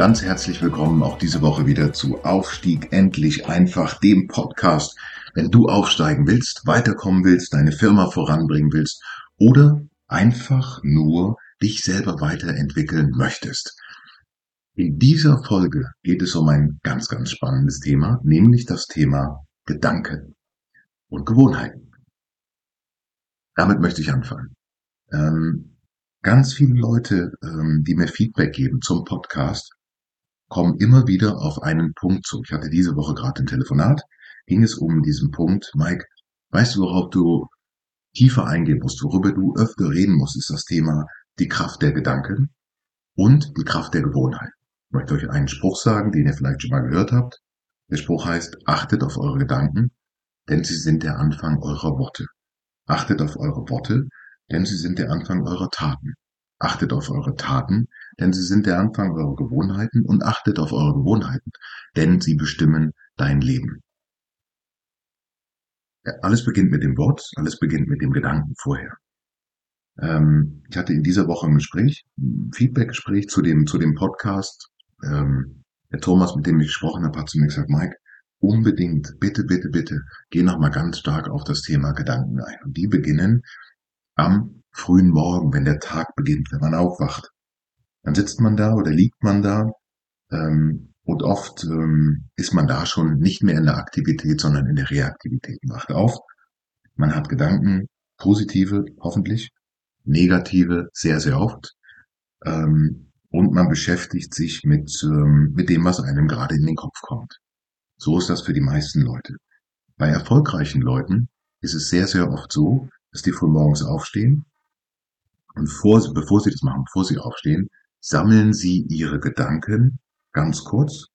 Ganz herzlich willkommen auch diese Woche wieder zu Aufstieg endlich einfach, dem Podcast. Wenn du aufsteigen willst, weiterkommen willst, deine Firma voranbringen willst oder einfach nur dich selber weiterentwickeln möchtest. In dieser Folge geht es um ein ganz, ganz spannendes Thema, nämlich das Thema Gedanken und Gewohnheiten. Damit möchte ich anfangen. Ähm, ganz viele Leute, ähm, die mir Feedback geben zum Podcast, kommen immer wieder auf einen Punkt zu. Ich hatte diese Woche gerade ein Telefonat, ging es um diesen Punkt, Mike, weißt du, worauf du tiefer eingehen musst, worüber du öfter reden musst, ist das Thema die Kraft der Gedanken und die Kraft der Gewohnheit. Ich möchte euch einen Spruch sagen, den ihr vielleicht schon mal gehört habt. Der Spruch heißt, achtet auf eure Gedanken, denn sie sind der Anfang eurer Worte. Achtet auf eure Worte, denn sie sind der Anfang eurer Taten. Achtet auf eure Taten, denn sie sind der Anfang eurer Gewohnheiten und achtet auf eure Gewohnheiten, denn sie bestimmen dein Leben. Alles beginnt mit dem Wort, alles beginnt mit dem Gedanken vorher. Ähm, ich hatte in dieser Woche ein Gespräch, ein Feedback-Gespräch zu dem, zu dem Podcast. Ähm, der Thomas, mit dem ich gesprochen habe, hat zu mir gesagt, Mike, unbedingt, bitte, bitte, bitte, geh nochmal ganz stark auf das Thema Gedanken ein. Und die beginnen am frühen Morgen, wenn der Tag beginnt, wenn man aufwacht. Dann sitzt man da oder liegt man da ähm, und oft ähm, ist man da schon nicht mehr in der Aktivität, sondern in der Reaktivität. Man wacht auf, man hat Gedanken, positive hoffentlich, negative sehr, sehr oft ähm, und man beschäftigt sich mit, ähm, mit dem, was einem gerade in den Kopf kommt. So ist das für die meisten Leute. Bei erfolgreichen Leuten ist es sehr, sehr oft so, dass die früh morgens aufstehen, und vor, bevor Sie das machen, bevor Sie aufstehen, sammeln Sie Ihre Gedanken ganz kurz.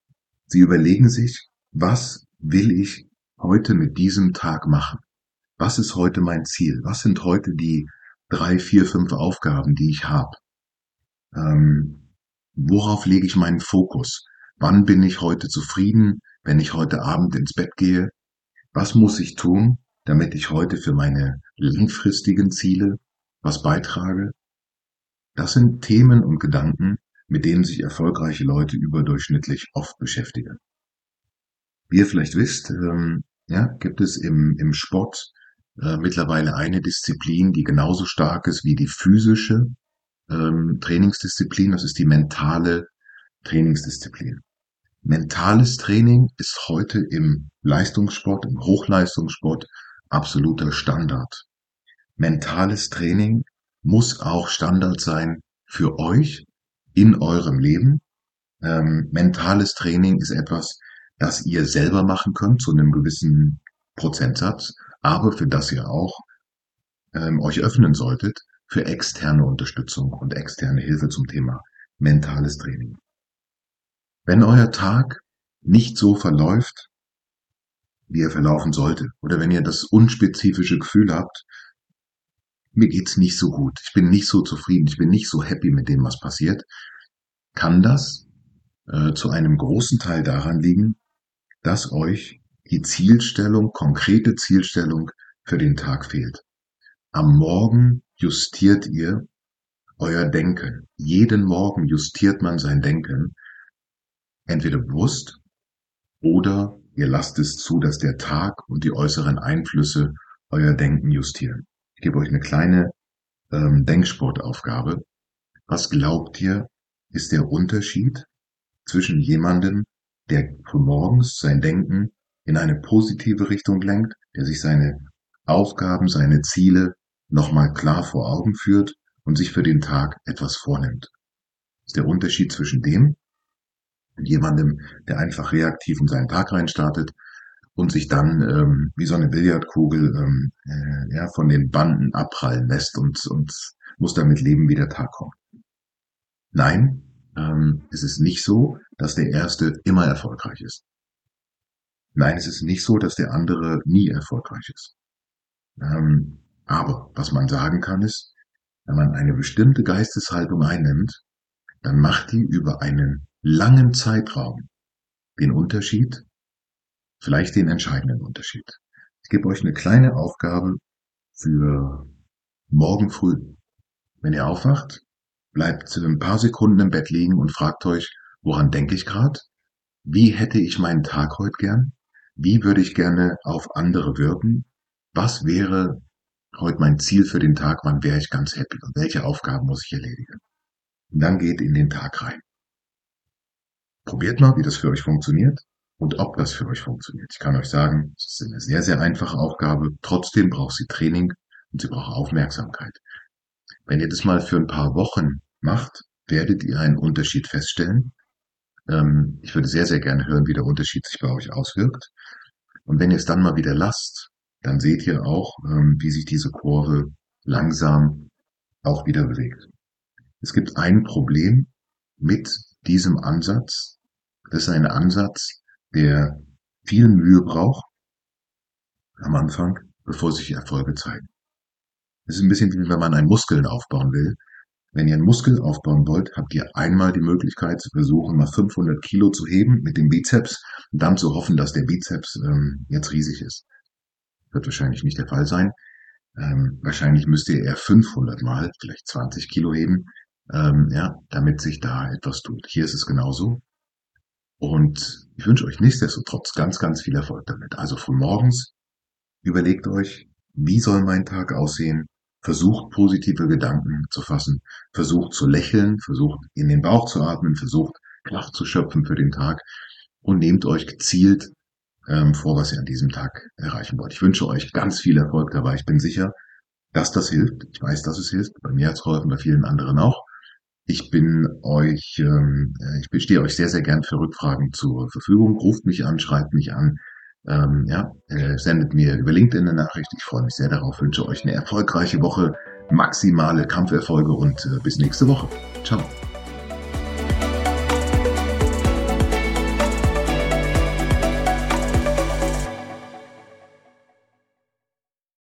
Sie überlegen sich, was will ich heute mit diesem Tag machen? Was ist heute mein Ziel? Was sind heute die drei, vier, fünf Aufgaben, die ich habe? Ähm, worauf lege ich meinen Fokus? Wann bin ich heute zufrieden, wenn ich heute Abend ins Bett gehe? Was muss ich tun, damit ich heute für meine langfristigen Ziele was beitrage? Das sind Themen und Gedanken, mit denen sich erfolgreiche Leute überdurchschnittlich oft beschäftigen. Wie ihr vielleicht wisst, ähm, ja, gibt es im, im Sport äh, mittlerweile eine Disziplin, die genauso stark ist wie die physische ähm, Trainingsdisziplin. Das ist die mentale Trainingsdisziplin. Mentales Training ist heute im Leistungssport, im Hochleistungssport absoluter Standard mentales Training muss auch Standard sein für euch in eurem Leben. Ähm, mentales Training ist etwas, das ihr selber machen könnt zu einem gewissen Prozentsatz, aber für das ihr auch ähm, euch öffnen solltet für externe Unterstützung und externe Hilfe zum Thema mentales Training. Wenn euer Tag nicht so verläuft, wie er verlaufen sollte, oder wenn ihr das unspezifische Gefühl habt, mir geht's nicht so gut, ich bin nicht so zufrieden, ich bin nicht so happy mit dem, was passiert, kann das äh, zu einem großen Teil daran liegen, dass euch die Zielstellung, konkrete Zielstellung für den Tag fehlt. Am Morgen justiert ihr euer Denken. Jeden Morgen justiert man sein Denken, entweder bewusst oder ihr lasst es zu, dass der Tag und die äußeren Einflüsse euer Denken justieren. Ich gebe euch eine kleine ähm, Denksportaufgabe. Was glaubt ihr, ist der Unterschied zwischen jemandem, der morgens sein Denken in eine positive Richtung lenkt, der sich seine Aufgaben, seine Ziele nochmal klar vor Augen führt und sich für den Tag etwas vornimmt. Ist der Unterschied zwischen dem und jemandem, der einfach reaktiv in seinen Tag reinstartet und sich dann ähm, wie so eine Billardkugel ähm, äh, ja, von den Banden abprallen lässt und, und muss damit leben, wie der Tag kommt. Nein, ähm, es ist nicht so, dass der Erste immer erfolgreich ist. Nein, es ist nicht so, dass der andere nie erfolgreich ist. Ähm, aber was man sagen kann ist, wenn man eine bestimmte Geisteshaltung einnimmt, dann macht die über einen langen Zeitraum den Unterschied, vielleicht den entscheidenden Unterschied. Ich gebe euch eine kleine Aufgabe für morgen früh. Wenn ihr aufwacht, bleibt ein paar Sekunden im Bett liegen und fragt euch, woran denke ich gerade? Wie hätte ich meinen Tag heute gern? Wie würde ich gerne auf andere wirken? Was wäre heute mein Ziel für den Tag? Wann wäre ich ganz happy? Und welche Aufgaben muss ich erledigen? Und dann geht in den Tag rein. Probiert mal, wie das für euch funktioniert und ob das für euch funktioniert. Ich kann euch sagen, es ist eine sehr, sehr einfache Aufgabe. Trotzdem braucht sie Training und sie braucht Aufmerksamkeit. Wenn ihr das mal für ein paar Wochen macht, werdet ihr einen Unterschied feststellen. Ähm, ich würde sehr, sehr gerne hören, wie der Unterschied sich bei euch auswirkt. Und wenn ihr es dann mal wieder lasst, dann seht ihr auch, ähm, wie sich diese Kurve langsam auch wieder bewegt. Es gibt ein Problem mit diesem Ansatz. Das ist ein Ansatz, der viel Mühe braucht am Anfang, bevor sich Erfolge zeigen. Es ist ein bisschen wie wenn man einen Muskeln aufbauen will. Wenn ihr einen Muskel aufbauen wollt, habt ihr einmal die Möglichkeit zu versuchen, mal 500 Kilo zu heben mit dem Bizeps und dann zu hoffen, dass der Bizeps ähm, jetzt riesig ist. Wird wahrscheinlich nicht der Fall sein. Ähm, wahrscheinlich müsst ihr eher 500 mal, vielleicht 20 Kilo heben, ähm, ja, damit sich da etwas tut. Hier ist es genauso. Und ich wünsche euch nichtsdestotrotz ganz, ganz viel Erfolg damit. Also früh morgens überlegt euch, wie soll mein Tag aussehen? Versucht positive Gedanken zu fassen, versucht zu lächeln, versucht in den Bauch zu atmen, versucht Kraft zu schöpfen für den Tag und nehmt euch gezielt ähm, vor, was ihr an diesem Tag erreichen wollt. Ich wünsche euch ganz viel Erfolg dabei. Ich bin sicher, dass das hilft. Ich weiß, dass es hilft. Bei mir hat es geholfen, bei vielen anderen auch. Ich bin euch, ähm, ich bestehe euch sehr, sehr gern für Rückfragen zur Verfügung. Ruft mich an, schreibt mich an. Ähm, ja, äh, sendet mir über LinkedIn eine Nachricht. Ich freue mich sehr darauf. Wünsche euch eine erfolgreiche Woche, maximale Kampferfolge und äh, bis nächste Woche. Ciao.